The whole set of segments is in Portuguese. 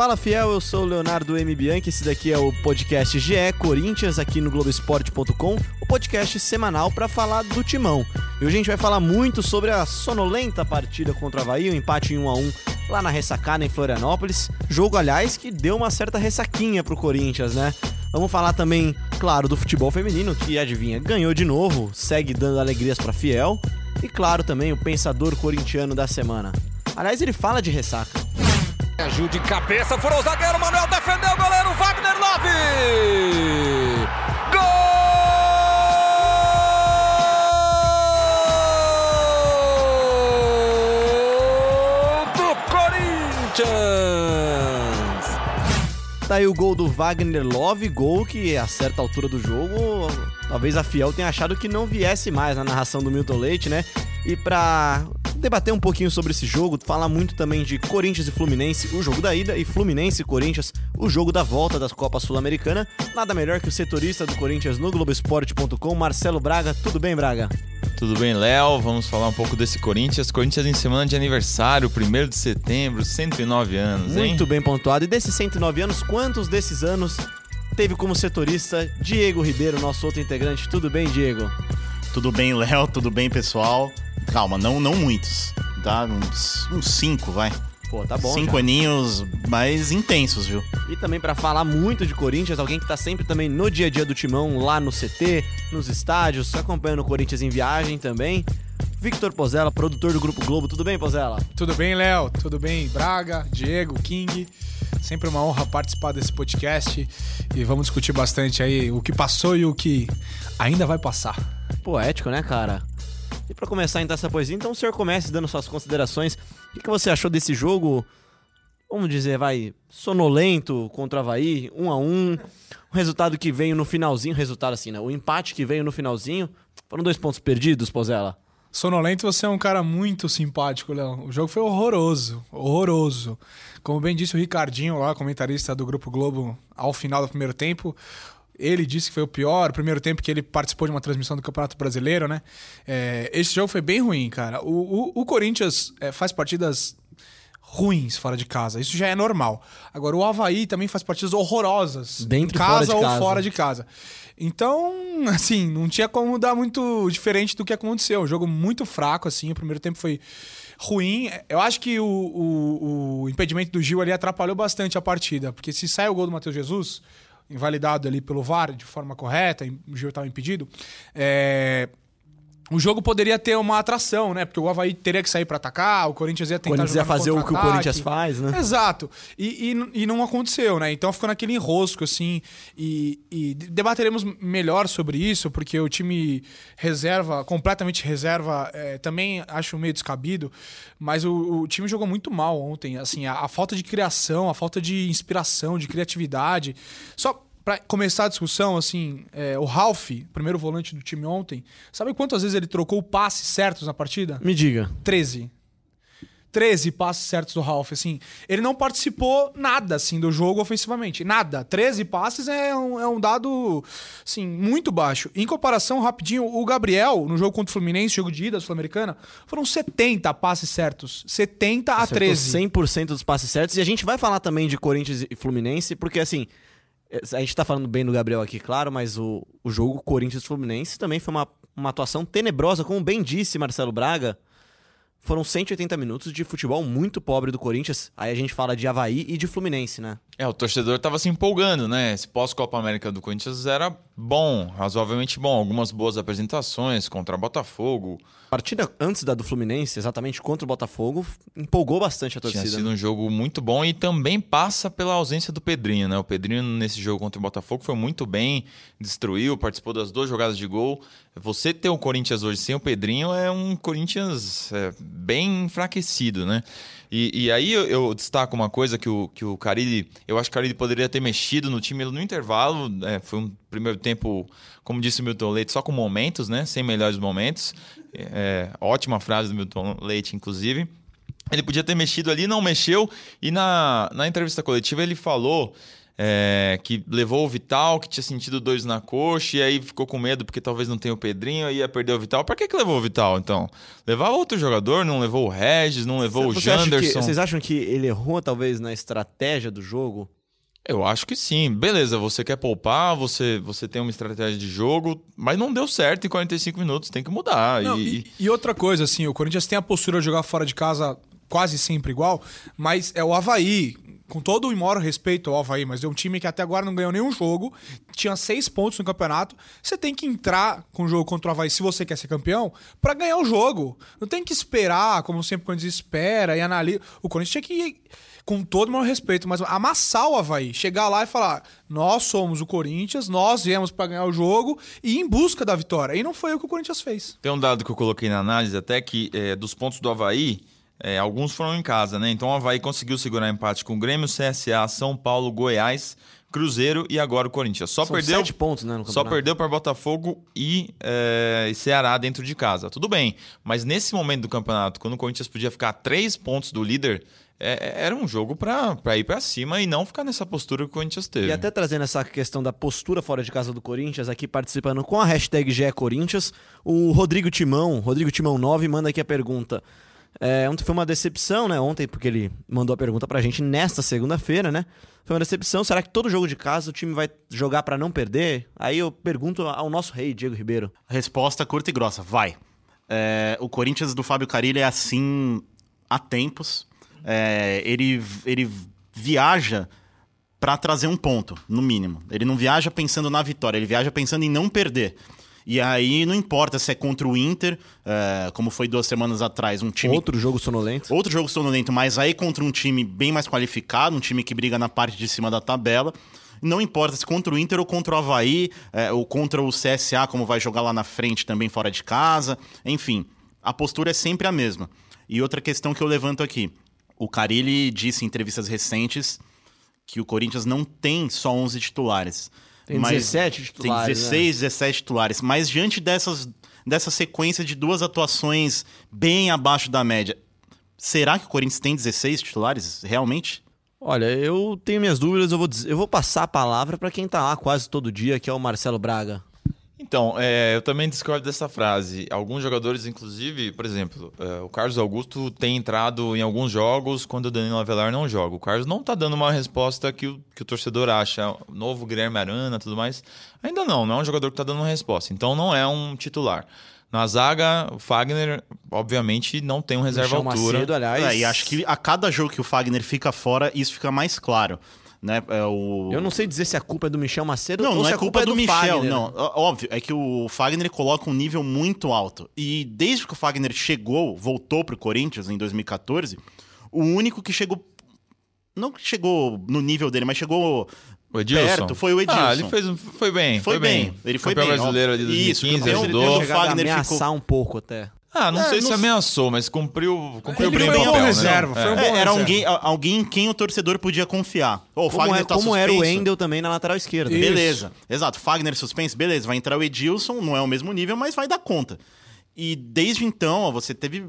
Fala Fiel, eu sou o Leonardo M. Bianchi, esse daqui é o podcast GE Corinthians aqui no Globoesporte.com, o podcast semanal para falar do Timão. E hoje a gente vai falar muito sobre a sonolenta partida contra o Havaí, o um empate em 1 a 1 lá na ressacada em Florianópolis. Jogo, aliás, que deu uma certa ressaquinha pro Corinthians, né? Vamos falar também, claro, do futebol feminino, que adivinha, ganhou de novo, segue dando alegrias para Fiel. E claro também o pensador corintiano da semana. Aliás, ele fala de ressaca. Ajuda de cabeça, furou o zagueiro, Manuel defendeu o goleiro Wagner Love! Gol do Corinthians! Tá aí o gol do Wagner Love, gol que a certa altura do jogo, talvez a Fiel tenha achado que não viesse mais na narração do Milton Leite, né? E pra debater um pouquinho sobre esse jogo, falar muito também de Corinthians e Fluminense, o jogo da ida, e Fluminense e Corinthians, o jogo da volta das Copas Sul-Americana. Nada melhor que o setorista do Corinthians no Globoesporte.com, Marcelo Braga. Tudo bem, Braga? Tudo bem, Léo? Vamos falar um pouco desse Corinthians. Corinthians em semana de aniversário, 1 de setembro, 109 anos, hein? Muito bem pontuado. E desses 109 anos, quantos desses anos teve como setorista Diego Ribeiro, nosso outro integrante? Tudo bem, Diego? Tudo bem, Léo? Tudo bem, pessoal? Calma, não, não muitos. Tá? Uns, uns cinco, vai. Pô, tá bom. Cinco já. aninhos mais intensos, viu? E também para falar muito de Corinthians, alguém que tá sempre também no dia a dia do timão, lá no CT, nos estádios, acompanhando o Corinthians em viagem também. Victor Pozella, produtor do Grupo Globo. Tudo bem, Pozella? Tudo bem, Léo? Tudo bem, Braga, Diego, King. Sempre uma honra participar desse podcast e vamos discutir bastante aí o que passou e o que ainda vai passar. Poético, né, cara? E para começar então essa poesia, então o senhor comece dando suas considerações. O que, que você achou desse jogo? Vamos dizer, vai, sonolento contra o Havaí, um a um. O resultado que veio no finalzinho, resultado assim, né? O empate que veio no finalzinho. Foram dois pontos perdidos, Pozella. Sonolento, você é um cara muito simpático, Léo. O jogo foi horroroso, horroroso. Como bem disse o Ricardinho lá, comentarista do Grupo Globo, ao final do primeiro tempo, ele disse que foi o pior, o primeiro tempo que ele participou de uma transmissão do Campeonato Brasileiro, né? É, esse jogo foi bem ruim, cara. O, o, o Corinthians é, faz partidas ruins fora de casa. Isso já é normal. Agora, o Havaí também faz partidas horrorosas. Dentro em casa, fora ou casa. fora de casa. Então, assim, não tinha como dar muito diferente do que aconteceu. Um jogo muito fraco, assim. O primeiro tempo foi ruim. Eu acho que o, o, o impedimento do Gil ali atrapalhou bastante a partida. Porque se sai o gol do Matheus Jesus invalidado ali pelo VAR de forma correta, o Gil estava impedido, é, o jogo poderia ter uma atração, né? Porque o Havaí teria que sair para atacar, o Corinthians ia tentar o Corinthians ia fazer o que o Corinthians faz, né? Exato. E, e, e, não aconteceu, né? Então ficou naquele enrosco, assim. E, e, debateremos melhor sobre isso, porque o time reserva, completamente reserva, é, também acho meio descabido. Mas o, o, time jogou muito mal ontem. Assim, a, a falta de criação, a falta de inspiração, de criatividade. Só para começar a discussão, assim, é, o Ralph, primeiro volante do time ontem, sabe quantas vezes ele trocou passes certos na partida? Me diga. 13. 13 passes certos do Ralph, assim. Ele não participou nada, assim, do jogo ofensivamente. Nada. 13 passes é um, é um dado, assim, muito baixo. Em comparação, rapidinho, o Gabriel, no jogo contra o Fluminense, jogo de ida sul-americana, foram 70 passes certos. 70 a Acertou 13. 100% dos passes certos. E a gente vai falar também de Corinthians e Fluminense, porque, assim, a gente tá falando bem do Gabriel aqui, claro, mas o, o jogo Corinthians-Fluminense também foi uma, uma atuação tenebrosa, como bem disse Marcelo Braga. Foram 180 minutos de futebol muito pobre do Corinthians. Aí a gente fala de Havaí e de Fluminense, né? É, o torcedor tava se empolgando, né? Esse pós-Copa América do Corinthians era bom, razoavelmente bom. Algumas boas apresentações contra Botafogo. A partida antes da do Fluminense, exatamente contra o Botafogo, empolgou bastante a torcida. Tinha sido né? um jogo muito bom e também passa pela ausência do Pedrinho, né? O Pedrinho nesse jogo contra o Botafogo foi muito bem, destruiu, participou das duas jogadas de gol. Você ter o Corinthians hoje sem o Pedrinho é um Corinthians é, bem enfraquecido, né? E, e aí eu, eu, destaco uma coisa que o, que o Carille, eu acho que o Carille poderia ter mexido no time no intervalo. É, foi um primeiro tempo, como disse o Milton Leite, só com momentos, né? Sem melhores momentos. É, ótima frase do Milton Leite, inclusive. Ele podia ter mexido ali, não mexeu. E na, na entrevista coletiva ele falou é, que levou o Vital, que tinha sentido dois na coxa, e aí ficou com medo porque talvez não tenha o Pedrinho, aí ia perder o Vital. Pra que, que levou o Vital, então? Levar outro jogador, não levou o Regis, não levou Você o acha que- Janderson. vocês acham que ele errou, talvez, na estratégia do jogo? Eu acho que sim. Beleza, você quer poupar, você, você tem uma estratégia de jogo, mas não deu certo em 45 minutos, tem que mudar. Não, e, e, e outra coisa, assim, o Corinthians tem a postura de jogar fora de casa quase sempre igual, mas é o Havaí, com todo o maior respeito ao Havaí, mas é um time que até agora não ganhou nenhum jogo, tinha seis pontos no campeonato. Você tem que entrar com o jogo contra o Havaí, se você quer ser campeão, pra ganhar o jogo. Não tem que esperar, como sempre, quando espera e analisa. O Corinthians tinha que. Com todo o maior respeito, mas amassar o Havaí, chegar lá e falar: nós somos o Corinthians, nós viemos pra ganhar o jogo e ir em busca da vitória. E não foi o que o Corinthians fez. Tem um dado que eu coloquei na análise até que é, dos pontos do Havaí, é, alguns foram em casa, né? Então o Havaí conseguiu segurar empate com o Grêmio, CSA, São Paulo, Goiás, Cruzeiro e agora o Corinthians. Só São perdeu. sete pontos, né, Só perdeu para Botafogo e, é, Ceará dentro de casa. Tudo bem, mas nesse momento do campeonato, quando o Corinthians podia ficar a três pontos do líder, é, era um jogo para ir para cima e não ficar nessa postura que o Corinthians teve. E até trazendo essa questão da postura fora de casa do Corinthians, aqui participando com a hashtag GE Corinthians, o Rodrigo Timão, Rodrigo Timão 9, manda aqui a pergunta. É, ontem foi uma decepção, né? Ontem, porque ele mandou a pergunta pra gente nesta segunda-feira, né? Foi uma decepção. Será que todo jogo de casa o time vai jogar pra não perder? Aí eu pergunto ao nosso rei, Diego Ribeiro. Resposta curta e grossa, vai. É, o Corinthians do Fábio Carilli é assim há tempos. É, ele, ele viaja para trazer um ponto, no mínimo. Ele não viaja pensando na vitória, ele viaja pensando em não perder. E aí não importa se é contra o Inter, é, como foi duas semanas atrás, um time Outro jogo sonolento. Outro jogo sonolento, mas aí contra um time bem mais qualificado, um time que briga na parte de cima da tabela. Não importa se contra o Inter ou contra o Havaí, é, ou contra o CSA, como vai jogar lá na frente também fora de casa. Enfim, a postura é sempre a mesma. E outra questão que eu levanto aqui. O Carilli disse em entrevistas recentes que o Corinthians não tem só 11 titulares. Tem mas 17 titulares, Tem 16, 17 titulares. Mas diante dessas, dessa sequência de duas atuações bem abaixo da média, será que o Corinthians tem 16 titulares realmente? Olha, eu tenho minhas dúvidas, eu vou, dizer- eu vou passar a palavra pra quem tá lá quase todo dia, que é o Marcelo Braga. Então, é, eu também discordo dessa frase. Alguns jogadores, inclusive, por exemplo, é, o Carlos Augusto tem entrado em alguns jogos quando o Danilo Avelar não joga. O Carlos não tá dando uma resposta que o, que o torcedor acha. O novo Guilherme Arana tudo mais. Ainda não, não é um jogador que tá dando uma resposta. Então não é um titular. Na zaga, o Fagner, obviamente, não tem um reserva Michel altura. Macedo, aliás. É, e acho que a cada jogo que o Fagner fica fora, isso fica mais claro. Né? É, o... Eu não sei dizer se a culpa é do Michel Macedo Não, ou não se é a culpa, do, Michel, Fagner. não. Óbvio, é que o Fagner coloca um nível muito alto. E desde que o Fagner chegou, voltou pro Corinthians em 2014, o único que chegou. Não que chegou no nível dele, mas chegou O Edilson? perto foi o Edilson. Ah, ele fez, um- foi bem, Foi foi, bem, bem. ele foi Campeão bem, brasileiro ali de Isso, 2015, campeão- ajudou. Chegado a Fagner ameaçar ficou- um pouco até. Ah, não É, sei não se ameaçou, mas cumpriu, cumpriu Ele bem foi o um bom papel, reserva, né? foi um É. bom É, era reserva. alguém, alguém em quem o torcedor podia confiar. Ó, o Como, Fagner é- tá como era o. Wendel também na lateral esquerda. Isso. Beleza, exato. Fagner suspenso, beleza. Vai entrar o Edilson, não é o mesmo nível, mas vai dar conta. E desde então, ó, você teve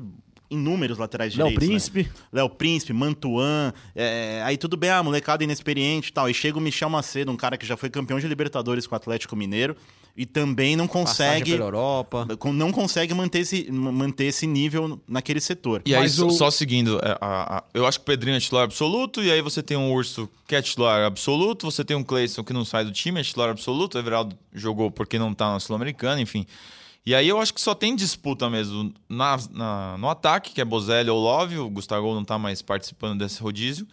inúmeros laterais Léo direitos. né? Príncipe. Léo Príncipe, Mantuan. é, aí tudo bem, a molecada inexperiente e tal. E chega o Michel Macedo, um cara que já foi campeão de Libertadores com o Atlético Mineiro. E também não consegue. pela Europa. Não consegue manter esse, manter esse nível naquele setor. E aí, Mas só, o- só seguindo, é, a- a- eu acho que o Pedrinho é titular absoluto, e aí você tem um Urso que é titular absoluto, você tem um Cleison que não sai do time, é titular absoluto, o Everaldo jogou porque não tá na Sul-Americana, enfim. E aí eu acho que só tem disputa mesmo na, na- no ataque, que é Bozelli ou Love, o Gustavo não tá mais participando desse rodízio.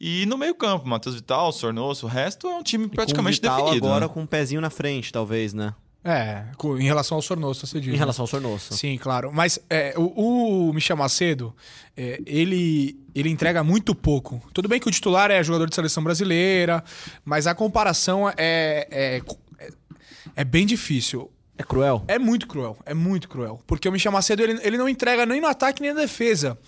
E no meio campo, Matheus Vital, Sornoso, o resto é um time praticamente com o Vital definido. agora né? com um pezinho na frente, talvez, né? É, com- em relação ao Sornoso, você diz. Em né? relação ao Sornosso. Sim, claro. Mas é, o, o Michel Macedo, é, ele, ele entrega muito pouco. Tudo bem que o titular é jogador de seleção brasileira, mas a comparação é, é, é, é bem difícil. É cruel. É muito cruel, é muito cruel. Porque o Michel Macedo, ele, ele não entrega nem no ataque nem na defesa.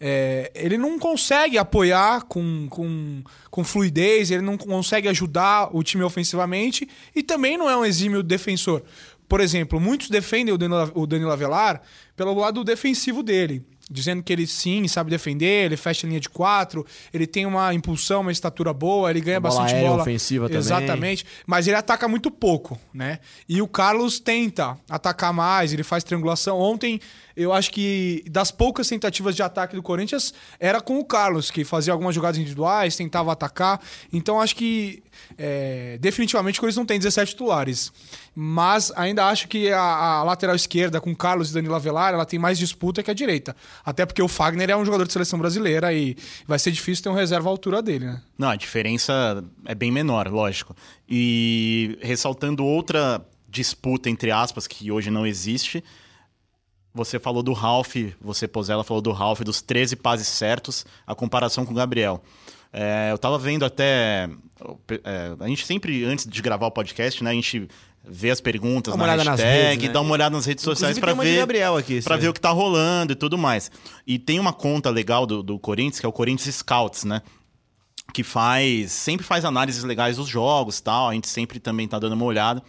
É, ele não consegue apoiar com, com, com fluidez, ele não consegue ajudar o time ofensivamente e também não é um exímio defensor. Por exemplo, muitos defendem o Danilo, o Danilo Avelar pelo lado defensivo dele. Dizendo que ele sim sabe defender, ele fecha a linha de quatro, ele tem uma impulsão, uma estatura boa, ele ganha Bola bastante aérea bola. ofensiva também. Exatamente. Mas ele ataca muito pouco, né? E o Carlos tenta atacar mais, ele faz triangulação. Ontem, eu acho que das poucas tentativas de ataque do Corinthians, era com o Carlos, que fazia algumas jogadas individuais, tentava atacar. Então, acho que é, definitivamente o Corinthians não tem 17 titulares. Mas ainda acho que a, a lateral esquerda, com Carlos e Danilo Avelar, ela tem mais disputa que a direita. Até porque o Fagner é um jogador de seleção brasileira e vai ser difícil ter um reserva à altura dele, né? Não, a diferença é bem menor, lógico. E ressaltando outra disputa, entre aspas, que hoje não existe. Você falou do Ralph, você, Pozella, falou do Ralph, dos 13 passes certos, a comparação com o Gabriel. É, eu tava vendo até. é, a gente sempre, antes de gravar o podcast, né, a gente vê as perguntas Dá uma na olhada nas hashtag, redes, né? dá uma olhada nas redes sociais para ver. Gabriel aqui, Pra sim. ver o que tá rolando e tudo mais. E tem uma conta legal do, do Corinthians, que é o Corinthians Scouts, né? que faz sempre faz análises legais dos jogos tal a gente sempre também tá dando uma olhada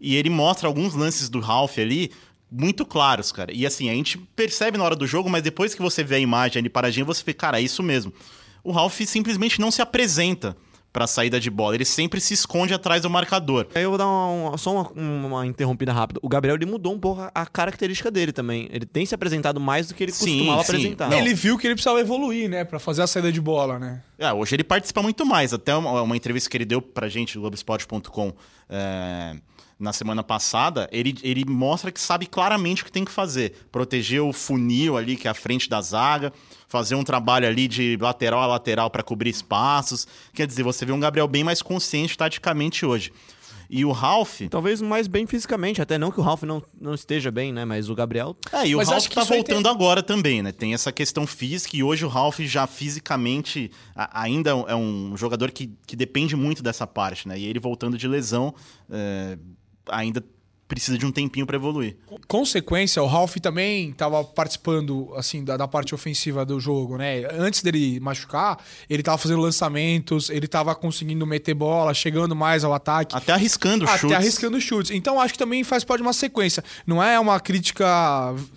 e ele mostra alguns lances do Ralph ali muito claros cara e assim a gente percebe na hora do jogo mas depois que você vê a imagem ali paradinha você vê cara é isso mesmo o Ralph simplesmente não se apresenta para saída de bola ele sempre se esconde atrás do marcador Aí eu vou dar uma- só uma, uma interrompida rápida. O Gabriel ele mudou um pouco a, característica dele também. Ele tem se apresentado mais do que ele Sim, costumava sim. apresentar. Não. Ele viu que ele precisava evoluir, né? Pra fazer a saída de bola, né? É, hoje ele participa muito mais. Até uma, uma entrevista que ele deu pra gente, do Globoesporte.com, é, na semana passada, ele, ele mostra que sabe claramente o que tem que fazer. Proteger o funil ali, que é a frente da zaga, fazer um trabalho ali de lateral a lateral para cobrir espaços. Quer dizer, você vê um Gabriel bem mais consciente taticamente hoje. E o Ralph. Talvez mais bem fisicamente, até não que o Ralph não, não esteja bem, né? Mas o Gabriel. É, e o Mas Ralph tá voltando tem- agora também, né? Tem essa questão física e hoje o Ralph já fisicamente a- ainda é um jogador que, que depende muito dessa parte, né? E ele voltando de lesão é, ainda precisa de um tempinho para evoluir. Consequência, o Ralph também estava participando assim da, da parte ofensiva do jogo, né? Antes dele machucar, ele estava fazendo lançamentos, ele estava conseguindo meter bola, chegando mais ao ataque. Até arriscando Até chutes. arriscando chutes. Então acho que também faz parte de uma sequência. Não é uma crítica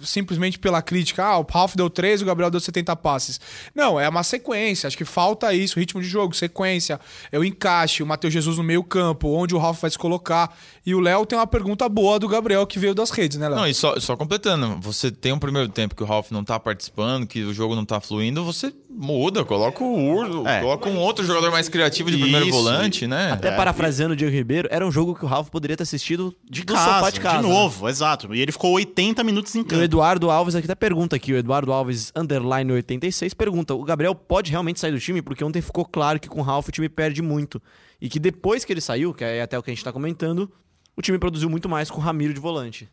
simplesmente pela crítica. Ah, o Ralph deu 13, o Gabriel deu 70 passes. Não, é uma sequência. Acho que falta isso, ritmo de jogo, sequência. É o encaixe, o Matheus Jesus no meio campo, onde o Ralph vai se colocar. E o Léo tem uma pergunta boa do Gabriel que veio das redes, né, Léo? Não, e só, só completando, você tem um primeiro tempo que o Ralph não tá participando, que o jogo não tá fluindo, você muda, coloca o Urso, É. coloca um outro jogador mais criativo de primeiro Isso, volante, né? Até parafraseando o Diego Ribeiro, era um jogo que o Ralph poderia ter assistido de do casa, sofá de casa. né? novo, exato. E ele ficou 80 minutos em E o campo. Eduardo Alves aqui tá pergunta aqui, o Eduardo Alves underline 86 pergunta: "O Gabriel pode realmente sair do time porque ontem ficou claro que com o Ralph o time perde muito e que depois que ele saiu, que é até o que a gente tá comentando, o time produziu muito mais com o Ramiro de volante".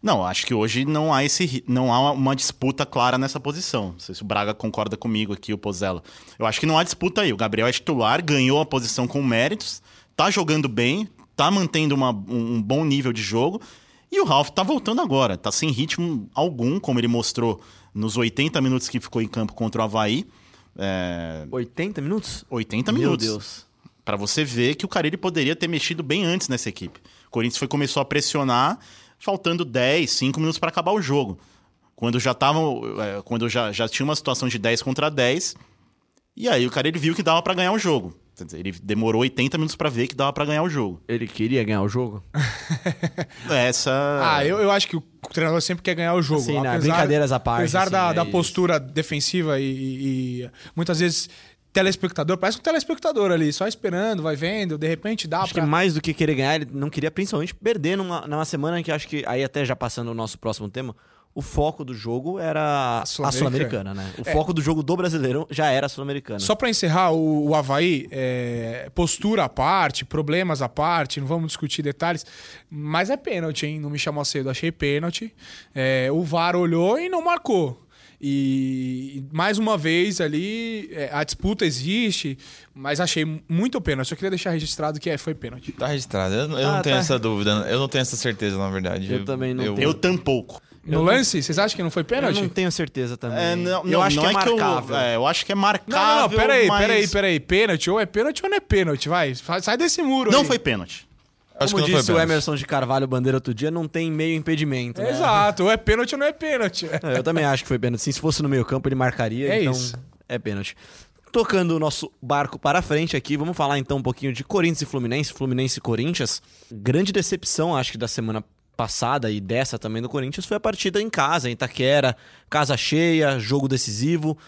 Não, acho que hoje não há esse não há uma disputa clara nessa posição. Não sei se o Braga concorda comigo aqui, o Pozella. Eu acho que não há disputa aí. O Gabriel é titular, ganhou a posição com méritos, tá jogando bem, tá mantendo uma- um, um bom nível de jogo. E o Ralf tá voltando agora, tá sem ritmo algum, como ele mostrou nos 80 minutos que ficou em campo contra o Havaí. É, 80 minutos? 80 Meu minutos. Deus. Pra você ver que o Carille poderia ter mexido bem antes nessa equipe. O Corinthians foi, começou a pressionar, faltando 10, 5 minutos para acabar o jogo. Quando já tava, é, quando já, já tinha uma situação de 10 contra 10, e aí o Carille viu que dava para ganhar o jogo. Ele demorou 80 minutos para ver que dava para ganhar o jogo. Ele queria ganhar o jogo? Essa Ah, eu, eu acho que o treinador sempre quer ganhar o jogo. Sim, né? Brincadeiras à parte, Apesar assim, da, é da postura defensiva e, e- e muitas vezes telespectador, parece um telespectador ali, só esperando, vai vendo, de repente dá Acho que pra... mais do que querer ganhar, ele não queria principalmente perder numa, numa semana em que acho que, aí até já passando o nosso próximo tema, o foco do jogo era a Sul-Americana. Sul-Americana, né? O foco do jogo do Brasileirão já era a Sul-Americana. Só pra encerrar, o, o Havaí, é, postura à parte, problemas à parte, não vamos discutir detalhes, mas é pênalti, hein? Não me chamou cedo, achei pênalti. É, o VAR olhou e não marcou. E mais uma vez ali, é, a disputa existe, mas achei muito pênalti. Só queria deixar registrado que é, foi pênalti. Tá registrado. Eu, eu Ah, não tenho tá. essa dúvida, eu não tenho essa certeza, na verdade. Eu também não tenho. eu tampouco. No lance, vocês acham que não foi Eu pênalti? não tenho certeza também. É, não, eu não- acho não que é, é que eu, marcável. é, eu acho que é marcável. Não, não, não, peraí, mas... peraí, peraí. Pênalti, ou é pênalti ou não é pênalti, vai. Sai sai desse muro Não aí. foi pênalti. Acho Como disse o. Emerson de Carvalho Bandeira outro dia, não tem meio impedimento, né? Exato, ou é pênalti ou não é pênalti. É, Eu também acho que foi pênalti. Sim, se fosse no meio campo, ele marcaria, É então isso. é pênalti. Tocando o nosso barco para frente aqui, vamos falar então um pouquinho de Corinthians e Fluminense, Fluminense e Corinthians. Grande decepção, acho que da semana passada e dessa também do Corinthians foi a partida em casa, em Itaquera, casa cheia, jogo decisivo.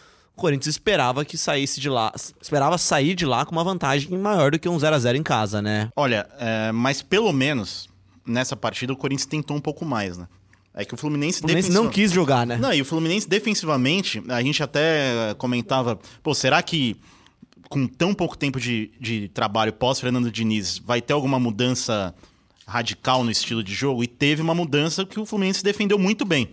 O Corinthians esperava que saísse de lá, esperava sair de lá com uma vantagem maior do que um 0 a 0 em casa, né? Olha, é, mas pelo menos nessa partida o Corinthians tentou um pouco mais, né? É que o Fluminense, O Fluminense não defensiva- quis jogar, né? Não, e o Fluminense defensivamente, a gente até comentava, pô, será que com tão pouco tempo de, de trabalho pós-Fernando Diniz vai ter alguma mudança radical no estilo de jogo? E teve uma mudança que o Fluminense defendeu muito bem.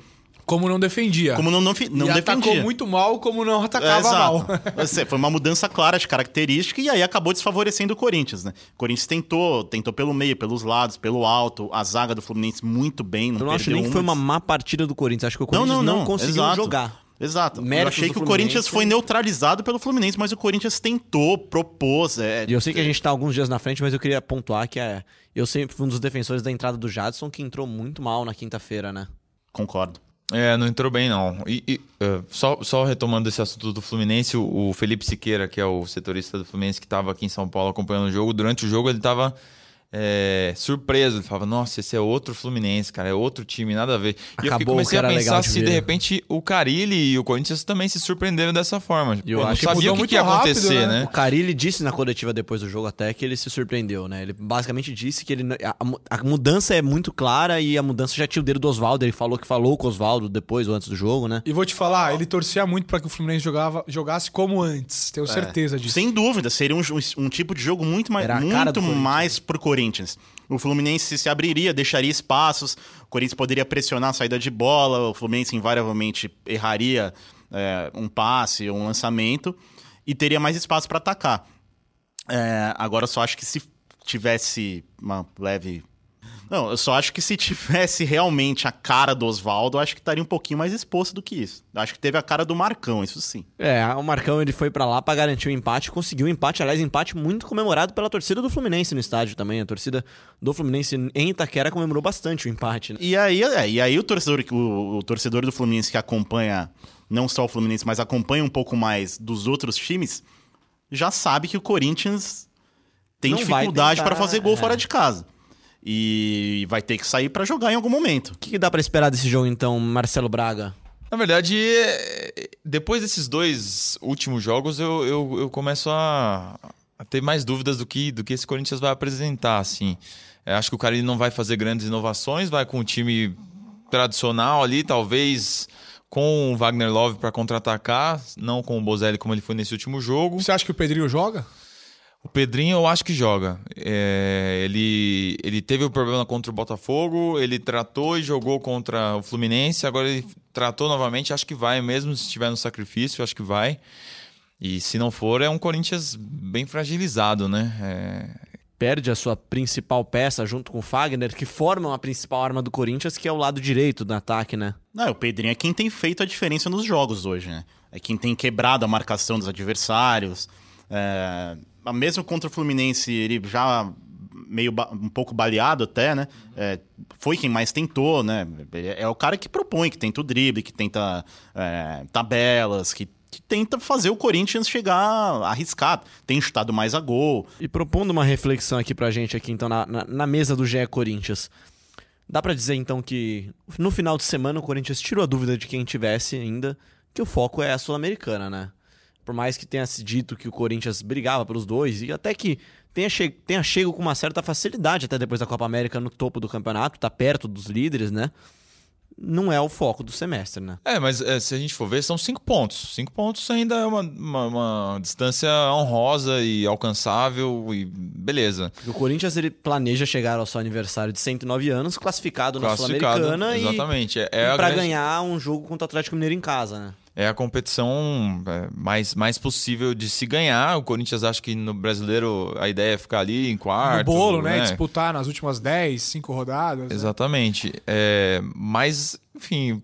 Como não defendia. Como não, não, não e defendia. atacou muito mal, como não É, atacava exato. mal. Você- Foi uma mudança clara de característica e aí acabou desfavorecendo o Corinthians, né? O Corinthians tentou, tentou pelo meio, pelos lados, pelo alto, a zaga do Fluminense muito bem, não Eu não acho perdeu nem que foi uma má partida do Corinthians, acho que o Não, Corinthians não, não, não. conseguiu Exato. jogar. Exato. Eu Méritos achei do que o. Corinthians foi neutralizado pelo Fluminense, mas o Corinthians tentou, propôs. É, E eu sei que a gente tá alguns dias na frente, mas eu queria pontuar que é, eu sempre fui um dos defensores da entrada do Jadson, que entrou muito mal na quinta-feira, né? Concordo. É, não entrou bem, não. E, e, eh, só, só retomando esse assunto do Fluminense, o, o Felipe Siqueira, que é o setorista do Fluminense que estava aqui em São Paulo acompanhando o jogo, durante o jogo ele estava surpreso. Ele falava, nossa, esse é outro Fluminense, cara, é outro time, nada a ver. E eu Acabou comecei que a pensar de se de repente o Carilli e o Corinthians também se surpreenderam dessa forma. E eu Pô, não acho que sabia o que, que ia rápido, acontecer, né? né? O Carilli disse na coletiva depois do jogo até que ele se surpreendeu, né? Ele basicamente disse que ele, a, a mudança é muito clara e a mudança já tinha o dedo do Oswaldo. Ele falou que falou com o Oswaldo depois ou antes do jogo, né? E vou te falar, ele torcia muito pra que o Fluminense jogava, jogasse como antes. Tenho certeza disso. Sem dúvida, seria um, um- um tipo de jogo muito mais, muito mais pro Corinthians. O Fluminense se abriria, deixaria espaços, o Corinthians poderia pressionar a saída de bola, o Fluminense invariavelmente erraria é, um passe ou um lançamento e teria mais espaço para atacar. É, agora eu só acho que se tivesse uma leve. Não, eu só acho que se tivesse realmente a cara do Oswaldo, eu acho que estaria um pouquinho mais exposto do que isso. Eu acho que teve a cara do Marcão, isso sim. É, o Marcão ele foi pra lá pra garantir o empate, conseguiu o empate, aliás, empate muito comemorado pela torcida do Fluminense no estádio também. A torcida do Fluminense em Itaquera comemorou bastante o empate, né? E aí, é, e aí o, torcedor, o, o torcedor do Fluminense que acompanha não só o Fluminense, mas acompanha um pouco mais dos outros times, já sabe que o Corinthians tem Não dificuldade para fazer gol é. fora de casa. E vai ter que sair para jogar em algum momento. O que, que dá pra esperar desse jogo então, Marcelo Braga? Na verdade, depois desses dois últimos jogos, eu, eu, eu começo a, a ter mais dúvidas do que, do que esse Corinthians vai apresentar, assim. É, acho que o Carilli não vai fazer grandes inovações, vai com o time tradicional ali, talvez com o Wagner Love para contra-atacar, não com o Bozelli como ele foi nesse último jogo. Você acha que o Pedrinho joga? O Pedrinho eu acho que joga. É, ele, ele teve o problema contra o Botafogo, ele tratou e jogou contra o Fluminense, agora ele tratou novamente, acho que vai mesmo, se estiver no sacrifício, acho que vai. E se não for, é um Corinthians bem fragilizado, né? É, Perde a sua principal peça junto com o Fagner, que formam a principal arma do Corinthians, que é o lado direito do ataque, né? Não, o Pedrinho é quem tem feito a diferença nos jogos hoje, né? É quem tem quebrado a marcação dos adversários. É, mesmo contra o Fluminense, ele já meio um pouco baleado até, né? É, foi quem mais tentou, né? É, é o cara que propõe, que tenta o drible, que tenta é, tabelas, que, que tenta fazer o Corinthians chegar a arriscar. Tem chutado mais a gol. E propondo uma reflexão aqui pra gente, aqui então, na, na, na mesa do GE Corinthians. Dá pra dizer então que no final de semana o Corinthians tirou a dúvida de quem tivesse ainda, que o foco é a Sul-Americana, né? Por mais que tenha se dito que o Corinthians brigava pelos dois, e até que tenha, che tenha chego com uma certa facilidade até depois da Copa América no topo do campeonato, tá perto dos líderes, né? Não é o foco do semestre, né? É, mas é, se a gente for ver, são cinco pontos. Cinco pontos ainda é uma, uma, uma distância honrosa e alcançável e beleza. Porque o Corinthians ele planeja chegar ao seu aniversário de 109 anos, classificado, na Classificado, Sul-Americana e, exatamente. É, é a pra grande- ganhar um jogo contra o Atlético Mineiro em casa, né? É a competição é, mais, mais possível de se ganhar. O Corinthians acha que no brasileiro a ideia é ficar ali em quarto. no bolo, né? Disputar nas últimas 10, 5 rodadas. né? Exatamente. É, mas, enfim,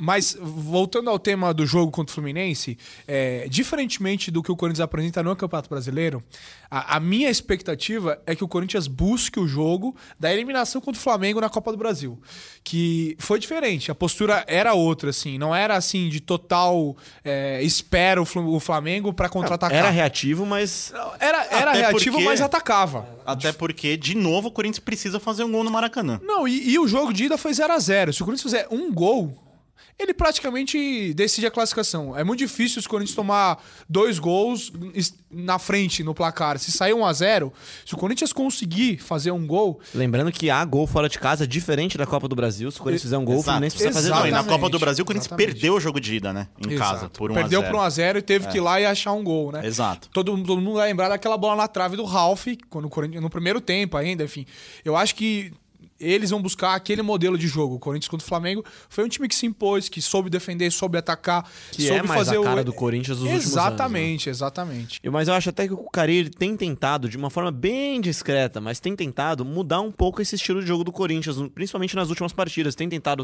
Mas, voltando ao tema do jogo contra o Fluminense, é, diferentemente do que o Corinthians apresenta no Campeonato Brasileiro, a, a, minha expectativa é que o Corinthians busque o jogo da eliminação contra o Flamengo na Copa do Brasil. Que foi diferente, a postura era outra, assim, não era assim de total é, espera o Flamengo para contra-atacar. Era reativo, mas. Era, era reativo, porque... mas atacava. Até porque, de novo, o Corinthians precisa fazer um gol no Maracanã. Não, e, e o jogo de ida foi 0 a 0 Se o Corinthians fizer um gol ele praticamente decide a classificação. É muito difícil os Corinthians tomar dois gols na frente no placar. Se sair 1 a 0 se o Corinthians conseguir fazer um gol. Lembrando que há gol fora de casa, diferente da Copa do Brasil. Se o Corinthians fizer um gol, o Fluminense precisa fazer dois. Não, e na Copa do Brasil, o Corinthians Exatamente. perdeu o jogo de ida, né? Em Exato. casa, por 1 Perdeu a 0 por 1 a 0 e teve é. que ir lá e achar um gol, né? Exato. Todo, todo mundo vai lembrar daquela bola na trave do Ralph, quando o Corinthians, no primeiro tempo ainda, enfim. Eu acho que eles vão buscar aquele modelo de jogo. O Corinthians contra o Flamengo foi um time que se impôs, que soube defender, soube atacar, que soube é mais fazer a cara o... do Corinthians dos exatamente, últimos anos, né? exatamente. Mas eu acho até que o Carilli tem tentado de uma forma bem discreta, mas tem tentado mudar um pouco esse estilo de jogo do Corinthians, principalmente nas últimas partidas. Tem tentado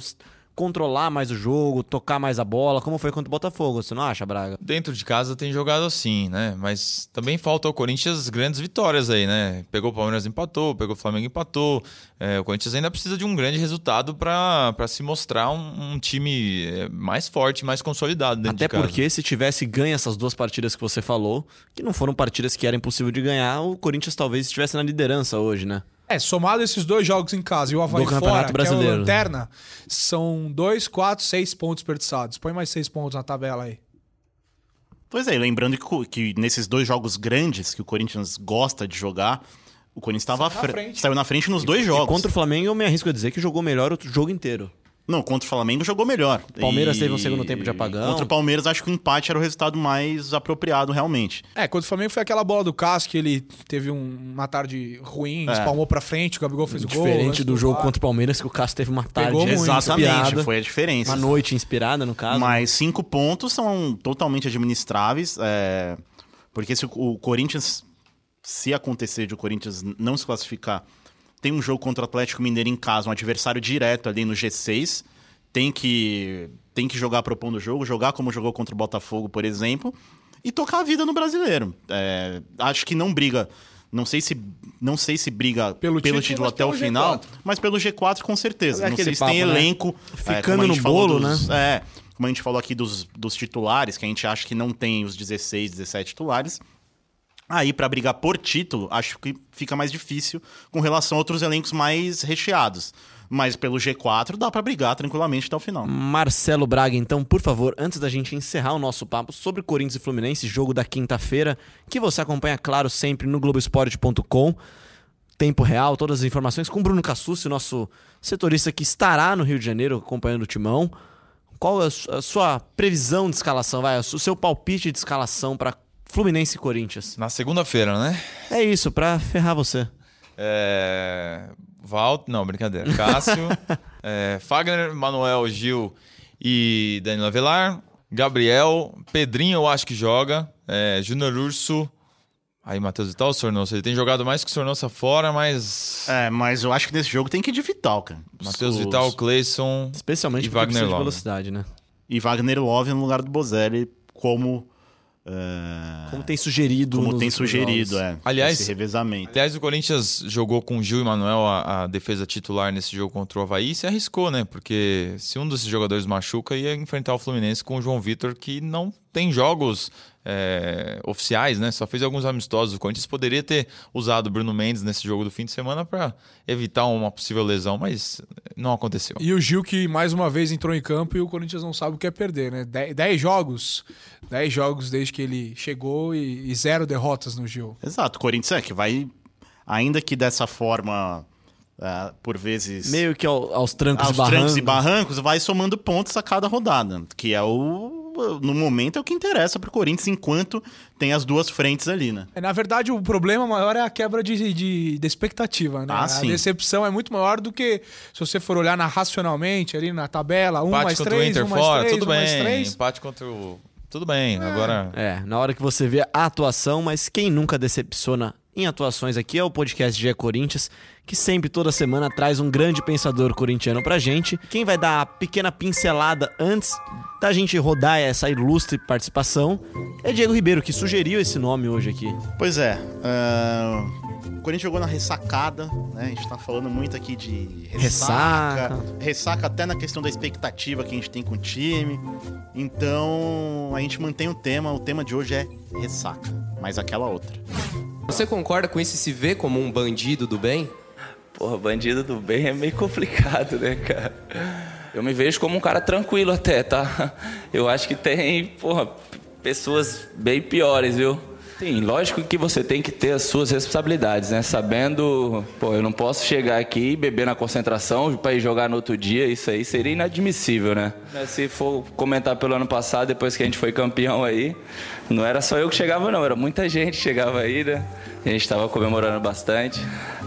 controlar mais o jogo, tocar mais a bola, como foi contra o Botafogo, você não acha, Braga? Dentro de casa tem jogado assim, né? Mas também falta ao Corinthians grandes vitórias aí, né? Pegou o Palmeiras empatou, pegou o Flamengo empatou. É, o Corinthians ainda precisa de um grande resultado para se mostrar um, um, time é, mais forte, mais consolidado dentro Até de casa. porque se tivesse ganho essas duas partidas que você falou, que não foram partidas que era impossível de ganhar, o Corinthians talvez estivesse na liderança hoje, né? É, somado esses dois jogos em casa e o Havaí fora, Brasileiro. que é o Lanterna, são dois, quatro, seis pontos desperdiçados. Põe mais seis pontos na tabela aí. Pois é, lembrando que, que nesses dois jogos grandes que o Corinthians gosta de jogar, o Corinthians estava fre frente. saiu na frente nos dois jogos. E contra o Flamengo, eu me arrisco a dizer que jogou melhor o jogo inteiro. Não, contra o Flamengo jogou melhor. O Palmeiras e... teve um segundo tempo de apagão. Contra o Palmeiras, acho que o empate era o resultado mais apropriado, realmente. É, contra o Flamengo foi aquela bola do Cássio que ele teve um, uma tarde ruim, é. espalmou pra frente, o Gabigol fez o gol. Diferente do jogo contra o Palmeiras, que o Cássio teve uma tarde Pegou Exatamente, inspirada, foi a diferença. Uma noite inspirada, no caso. Mas cinco pontos são totalmente administráveis, é... porque se o Corinthians, se acontecer de o Corinthians não se classificar, tem um jogo contra o Atlético Mineiro em casa, um adversário direto ali no G6 tem que, tem que jogar propondo o jogo, jogar como jogou contra o Botafogo, por exemplo, e tocar a vida no brasileiro. É, acho que não briga. Não sei se, não sei se briga pelo, pelo título, até o final, G4. mas pelo G4 com certeza. É não sei se papo, tem né? elenco. É, Ficando é, no bolo, dos, né? É, como a gente falou aqui dos, dos titulares, que a gente acha que não tem os 16, 17 titulares. Aí, para brigar por título, acho que fica mais difícil com relação a outros elencos mais recheados. Mas pelo G4 dá para brigar tranquilamente até o final. Marcelo Braga, então, por favor, antes da gente encerrar o nosso papo sobre Corinthians e Fluminense, jogo da quinta-feira, que você acompanha, claro, sempre no Globoesporte.com. Tempo real, todas as informações com Bruno Cassucci, nosso setorista que estará no Rio de Janeiro acompanhando o timão. Qual é a sua previsão de escalação? Vai, o seu palpite de escalação para Fluminense e Corinthians? Na segunda-feira, né? É isso, para ferrar você. É... Walt, não, brincadeira. Cássio, é, Fagner, Manuel, Gil e Danilo Avelar. Gabriel, Pedrinho eu acho que joga. É, Júnior Urso. Aí, Matheus Vital, Sornosa. Ele tem jogado mais que o Sornosa fora, mas. É, mas eu acho que nesse jogo tem que ir de Vital, cara. Matheus Os... Vital, Cleison. Especialmente e Wagner Love. velocidade, né? E Wagner Love no lugar do Bozelli como Uh, como tem sugerido. Como tem sugerido, jogos. é. Aliás, esse revezamento. Aliás, o Corinthians jogou com Gil e Manuel a, a, defesa titular nesse jogo contra o Havaí e se arriscou, né? Porque se um desses jogadores machuca, ia enfrentar o Fluminense com o João Vitor, que não tem jogos é, oficiais, né? Só fez alguns amistosos. O Corinthians poderia ter usado o Bruno Mendes nesse jogo do fim de semana para evitar uma possível lesão, mas não aconteceu. E o Gil que mais uma vez entrou em campo e o Corinthians não sabe o que é perder, né? Dez jogos, dez jogos desde que ele chegou e, e zero derrotas no Gil. Exato, o Corinthians é que vai, ainda que dessa forma Uh, por vezes. Meio que ao, aos trancos aos e barrancos. trancos e barrancos, vai somando pontos a cada rodada. Que é o. No momento é o que interessa pro Corinthians, enquanto tem as duas frentes ali, né? É, na verdade, o problema maior é a quebra de, de, de expectativa, né? Ah, a sim. decepção é muito maior do que se você for olhar na, racionalmente ali na tabela, um Empate mais três, o Inter um mais fora, três, tudo um mais bem. três. Empate contra o. Tudo bem, agora. É, na hora que você vê a atuação, mas quem nunca decepciona em atuações aqui. É o podcast GE Corinthians, que sempre, toda semana, traz um grande pensador corintiano pra gente. Quem vai dar a pequena pincelada antes da gente rodar essa ilustre participação é Diego Ribeiro, que sugeriu esse nome hoje aqui. Pois é. ah, o Corinthians jogou na ressacada, né? A gente tá falando muito aqui de ressaca. Ressaca. Ressaca até na questão da expectativa que a gente tem com o time. Então, a gente mantém o tema. O tema de hoje é ressaca, mas aquela outra. Você concorda com isso e se vê como um bandido do bem? Porra, bandido do bem é meio complicado, né, cara? Eu me vejo como um cara tranquilo até, tá? Eu acho que tem, porra, pessoas bem piores, viu? Sim, lógico que você tem que ter as suas responsabilidades, né? Sabendo, pô, eu não posso chegar aqui e beber na concentração para ir jogar no outro dia, isso aí seria inadmissível, né? Se for comentar pelo ano passado, depois que a gente foi campeão aí, não era só eu que chegava, não, era muita gente que chegava aí, né? A gente estava comemorando bastante.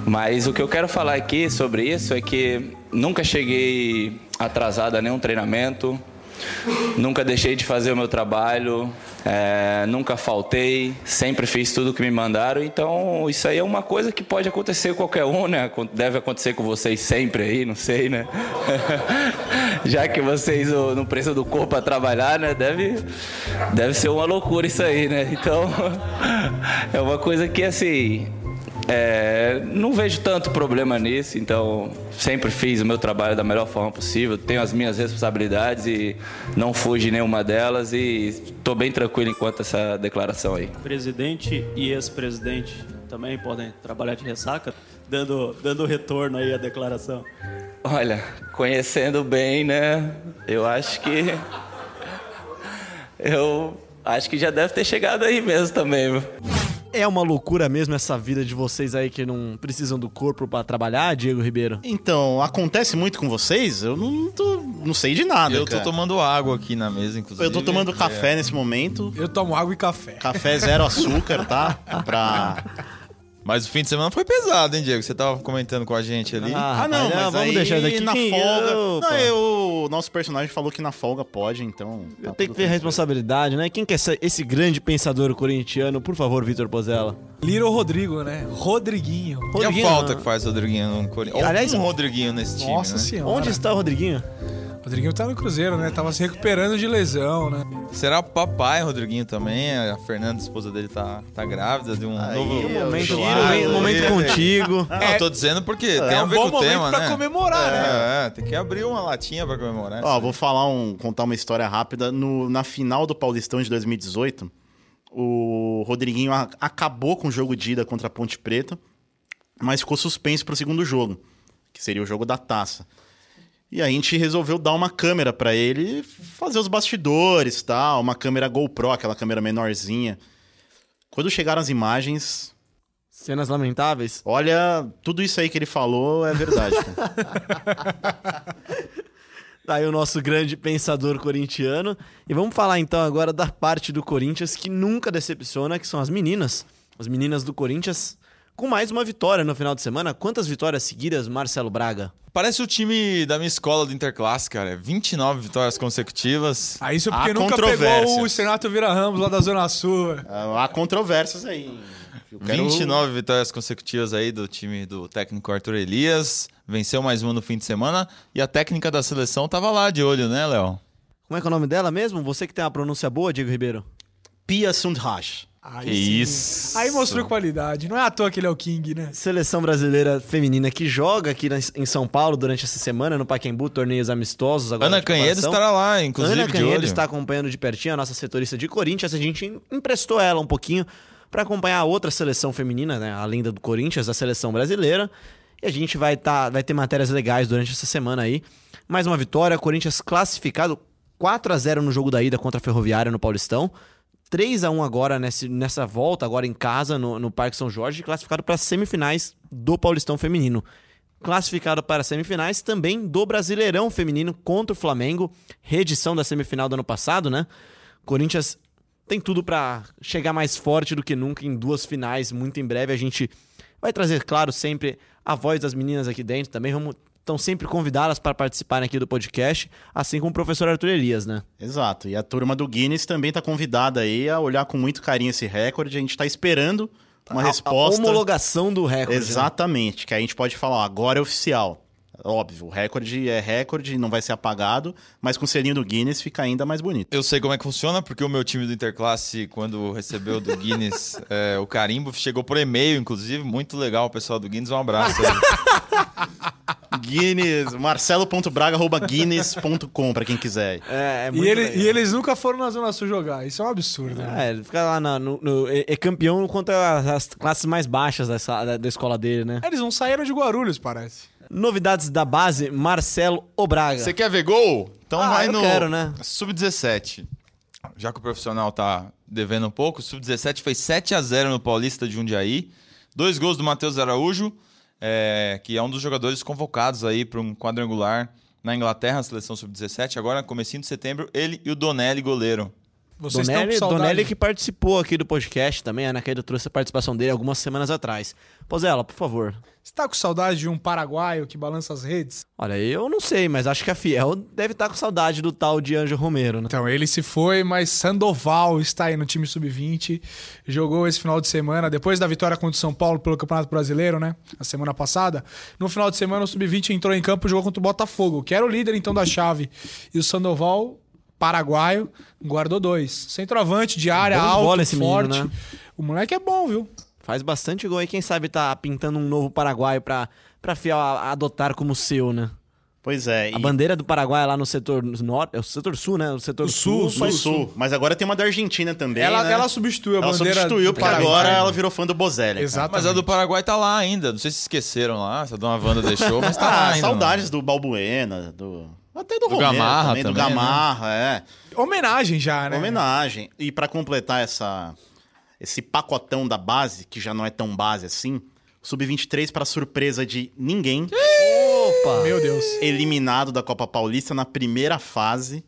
Mas o que eu quero falar aqui sobre isso é que nunca cheguei atrasado a nenhum treinamento, nunca deixei de fazer o meu trabalho, é, nunca faltei, sempre fiz tudo o que me mandaram. Então, isso aí é uma coisa que pode acontecer com qualquer um, né? Deve acontecer com vocês sempre aí, não sei, né? Já que vocês não precisam do corpo para trabalhar, né? Deve, deve ser uma loucura isso aí, né? Então, é uma coisa que, assim, é, não vejo tanto problema nisso, então sempre fiz o meu trabalho da melhor forma possível, tenho as minhas responsabilidades e não fujo de nenhuma delas e estou bem tranquilo enquanto essa declaração aí. presidente e ex-presidente também podem trabalhar de ressaca, dando, dando retorno aí à declaração. Olha, conhecendo bem, né? Eu acho que. Eu acho que já deve ter chegado aí mesmo também, viu? É uma loucura mesmo essa vida de vocês aí que não precisam do corpo pra trabalhar, Diego Ribeiro? Então, acontece muito com vocês? Eu não, tô- não sei de nada, Eu tô cara. tomando água aqui na mesa, inclusive. Eu tô tomando café nesse momento. Eu tomo água e café. Café zero açúcar, tá? Pra... Mas o fim de semana foi pesado, hein, Diego? Você tava comentando com a gente ali. Ah, não, rapaz, mas vamos aí deixar isso aqui na folga. Não, eu, o nosso personagem falou que na folga pode, então. Tá tudo que ter responsabilidade, né? Quem que é esse grande pensador corintiano? Por favor, Vitor Pozella. Little Rodrigo, né? Rodriguinho. E a Rodriguinho, falta que faz o Rodriguinho no Corinthians? Aliás, um Rodriguinho nesse time, Nossa né? senhora. Onde está o Rodriguinho? Rodriguinho tá no Cruzeiro, né? Tava se recuperando de lesão, né? Será papai, Rodriguinho, também? A Fernanda, a esposa dele, tá, tá grávida de um novo... eu Um momento, Giro, um momento é. contigo. Não, eu tô dizendo porque tem é a um ver bom com o tema, momento pra né? comemorar, né? É, é, tem que abrir uma latinha pra comemorar. Ó, vou falar um, contar uma história rápida. No, na final do Paulistão de 2018, o Rodriguinho a- acabou com o jogo de ida contra a Ponte Preta, mas ficou suspenso pro segundo jogo, que seria o jogo da taça. E a gente resolveu dar uma câmera pra ele fazer os bastidores, tal, uma câmera GoPro, aquela câmera menorzinha. Quando chegaram as imagens, Cenas lamentáveis. olha, tudo isso aí que ele falou é verdade. Tá aí o nosso grande pensador corintiano. E vamos falar então agora da parte do Corinthians que nunca decepciona, que são as meninas. As meninas do Corinthians com mais uma vitória no final de semana. Quantas vitórias seguidas, Marcelo Braga? Parece o time da minha escola do Interclasse, cara. 29 vitórias consecutivas. Ah, isso porque Há nunca pegou o Senato Vira Ramos lá da Zona Sul. Há controvérsias aí. Eu quero- 29 vitórias consecutivas aí do time do técnico Arthur Elias. Venceu mais uma no fim de semana. E a técnica da seleção tava lá de olho, né, Léo? Como é que é o nome dela mesmo? Você que tem uma pronúncia boa, Diego Ribeiro. Pia Sundhage. Aí Que sim. isso. Aí mostrou qualidade. Não é à toa que ele é o King, né? Seleção brasileira feminina que joga aqui em São Paulo durante essa semana no Pacaembu, torneios amistosos. Agora Ana Canhedo estará lá, inclusive, Ana Canhedo está acompanhando de pertinho a nossa setorista de Corinthians. A gente emprestou ela um pouquinho para acompanhar a outra seleção feminina, né? Além da do Corinthians, a seleção brasileira. E a gente vai, tá, vai ter matérias legais durante essa semana aí. Mais uma vitória, Corinthians classificado 4 a 0 no jogo da ida contra a Ferroviária no Paulistão. 3 a 1 agora nesse, nessa volta, agora em casa, no, no Parque São Jorge, classificado para as semifinais do Paulistão Feminino classificado para as semifinais também do Brasileirão Feminino contra o Flamengo, reedição da semifinal do ano passado, né? Corinthians tem tudo para chegar mais forte do que nunca em duas finais, muito em breve a gente vai trazer, claro, sempre a voz das meninas aqui dentro também, vamos estão sempre convidadas para participarem aqui do podcast, assim como o professor Arthur Elias, né? Exato. E a turma do Guinness também tá convidada aí a olhar com muito carinho esse recorde. A gente tá esperando uma A- resposta. A homologação do recorde. né? Exatamente, que a gente pode falar, ó, agora é oficial. Óbvio, o recorde é recorde, não vai ser apagado, mas com o selinho do Guinness fica ainda mais bonito. Eu sei como é que funciona, porque o meu time do Interclasse, quando recebeu do Guinness é, o carimbo, chegou por e-mail, inclusive. Muito legal, o pessoal do Guinness. Um abraço aí. Guinness, marcelo.braga.guinness.com pra quem quiser. É, é muito E, ele- legal. e eles nunca foram na Zona Sul jogar. Isso é um absurdo. né? É, ele fica lá na- no, no- é, é campeão contra as, as classes mais baixas dessa, da, da escola dele, né? Eles não saíram de Guarulhos, parece. Novidades da base, Marcelo Obraga. Você quer ver gol? Então Ah, vai eu no quero, né? Sub-17. Já que o profissional tá devendo um pouco, o Sub-17 fez 7 a 0 no Paulista de Jundiaí. Dois gols do Matheus Araújo, é, que é um dos jogadores convocados aí para um quadrangular na Inglaterra, na seleção Sub-17. Agora, comecinho de setembro, ele e o Donelli, goleiro. Vocês Donelli, estão. Donelli que participou aqui do podcast também, a Ana Queiro trouxe a participação dele algumas semanas atrás. Pozela, por favor. Você tá com saudade de um paraguaio que balança as redes? Olha, eu não sei, mas acho que a Fiel deve estar com saudade do tal de Anjo Romero, né? Então, ele se foi, mas Sandoval está aí no time sub-20. Jogou esse final de semana, depois da vitória contra o São Paulo pelo Campeonato Brasileiro, né? A semana passada. No final de semana, o sub-20 entrou em campo e jogou contra o Botafogo, que era o líder então da chave. E o Sandoval, paraguaio, guardou dois. Centroavante de área, Bom de alto, esse menino, forte. né? O moleque é bom, viu? Faz bastante gol e quem sabe tá pintando um novo Paraguai pra, pra Fiel a- adotar como seu, né? Pois é. A bandeira do Paraguai lá no setor norte, é o setor sul, né? O setor O sul, sul, Sul, sul. Mas agora tem uma da Argentina também. Ela, né? ela substituiu a Ela bandeira. substituiu, do porque agora ela virou fã do Bozelli. Exatamente. Mas a do Paraguai tá lá ainda. Não sei se esqueceram lá, se a dona Wanda deixou, mas tá lá Ah, ainda. saudades do Balbuena, do. Até do, Do Romero Gamarra também, do também, né? Gamarra, é. Homenagem já, né? Homenagem. E pra completar essa, esse pacotão da base, que já não é tão base assim, o Sub-23, pra surpresa de ninguém, Opa! Meu Deus. eliminado da Copa Paulista na primeira fase.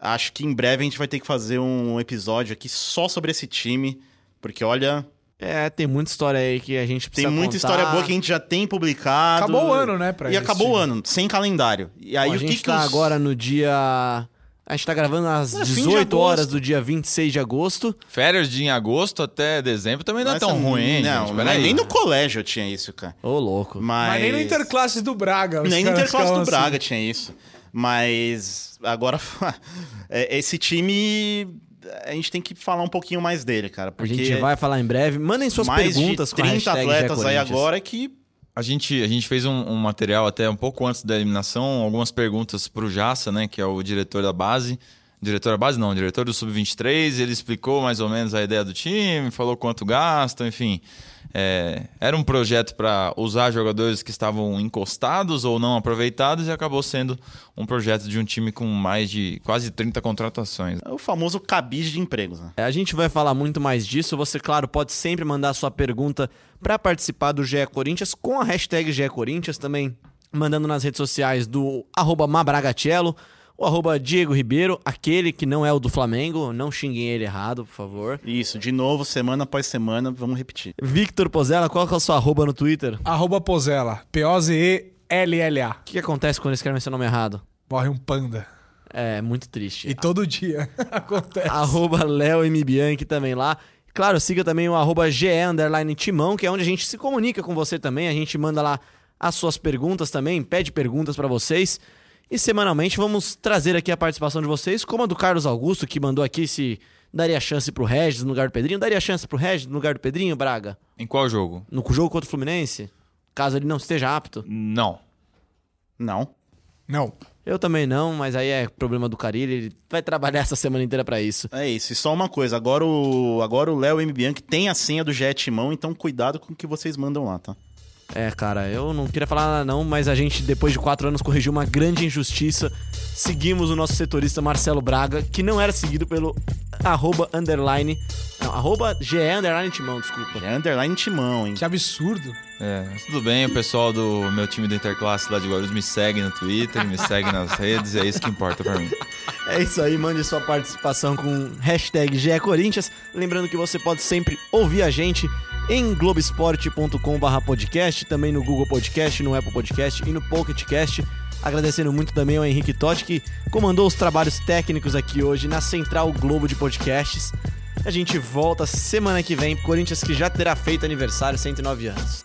Acho que em breve a gente vai ter que fazer um episódio aqui só sobre esse time, porque olha, É, tem muita história aí que a gente tem precisa muita contar. história boa que a gente já tem publicado. Acabou o ano, né, pra E acabou o time. ano, sem calendário. E aí Bom, a o que gente que tá os- agora no dia... A gente tá gravando às É, fim de 18 horas do dia 26 de agosto. Férias de em agosto até dezembro também não é tão ruim, hein, Não, gente? nem no colégio eu tinha isso, cara. Ô, louco. Mas, Mas nem no Interclasses do Braga. Nem no caras Interclasse ficavam do assim. Braga tinha isso. Mas agora é, esse time a gente tem que falar um pouquinho mais dele, cara, A porque gente vai falar em breve. Mandem suas mais perguntas de com a 30 hashtag atletas aí agora que A gente, a gente fez um, um material até um pouco antes da eliminação, algumas perguntas pro Jassa, né, que é o diretor da base. Diretor da base não, diretor do Sub-23, ele explicou mais ou menos a ideia do time, falou quanto gastam, enfim. É, era um projeto para usar jogadores que estavam encostados ou não aproveitados e acabou sendo um projeto de um time com mais de quase 30 contratações. é o famoso cabide de empregos, né? É, A gente vai falar muito mais disso. Você, claro, pode sempre mandar sua pergunta para participar do GE Corinthians com a hashtag GE Corinthians também, mandando nas redes sociais do arroba Mabragatello, o arroba Diego Ribeiro, aquele que não é o do Flamengo. Não xinguem ele errado, por favor. Isso, de novo, semana após semana, vamos repetir. Victor Pozella, qual que é o seu arroba no Twitter? Arroba Pozella. P-O-Z-E-L-L-A. O que, que acontece quando escrevem seu nome errado? Morre um panda. É muito triste. E todo dia acontece. arroba Léo M. Bianchi também lá. Claro, siga também o arroba GE Underline Timão, que é onde a gente se comunica com você também. A gente manda lá as suas perguntas também, pede perguntas pra vocês. E semanalmente vamos trazer aqui a participação de vocês, como a do Carlos Augusto, que mandou aqui se daria chance pro Regis no lugar do Pedrinho. Daria chance pro Regis no lugar do Pedrinho, Braga? Em qual jogo? No jogo contra o Fluminense? Caso ele não esteja apto. Não. Não. Não. Eu também não, mas aí é problema do Carilli. Ele vai trabalhar essa semana inteira pra isso. É isso. E só uma coisa, agora o agora o Léo M. Bianchi tem a senha do GE Timão, então cuidado com o que vocês mandam lá, tá? É, cara, eu não queria falar nada não, mas a gente, depois de quatro anos, corrigiu uma grande injustiça. Seguimos o nosso setorista Marcelo Braga, que não era seguido pelo arroba underline... Não, arroba GE underline Timão, desculpa. É underline Timão, hein? Que absurdo. É, mas tudo bem, o pessoal do meu time do Interclasse lá de Guarulhos me segue no Twitter, me segue nas redes, é isso que importa pra mim. É isso aí, mande sua participação com hashtag GE Corinthians. Lembrando que você pode sempre ouvir a gente em globesport.com.br podcast, também no Google Podcast, no Apple Podcast e no Pocket Cast. Agradecendo muito também ao Henrique Totti, que comandou os trabalhos técnicos aqui hoje na Central Globo de Podcasts. A gente volta semana que vem. Corinthians que já terá feito aniversário, 109 anos.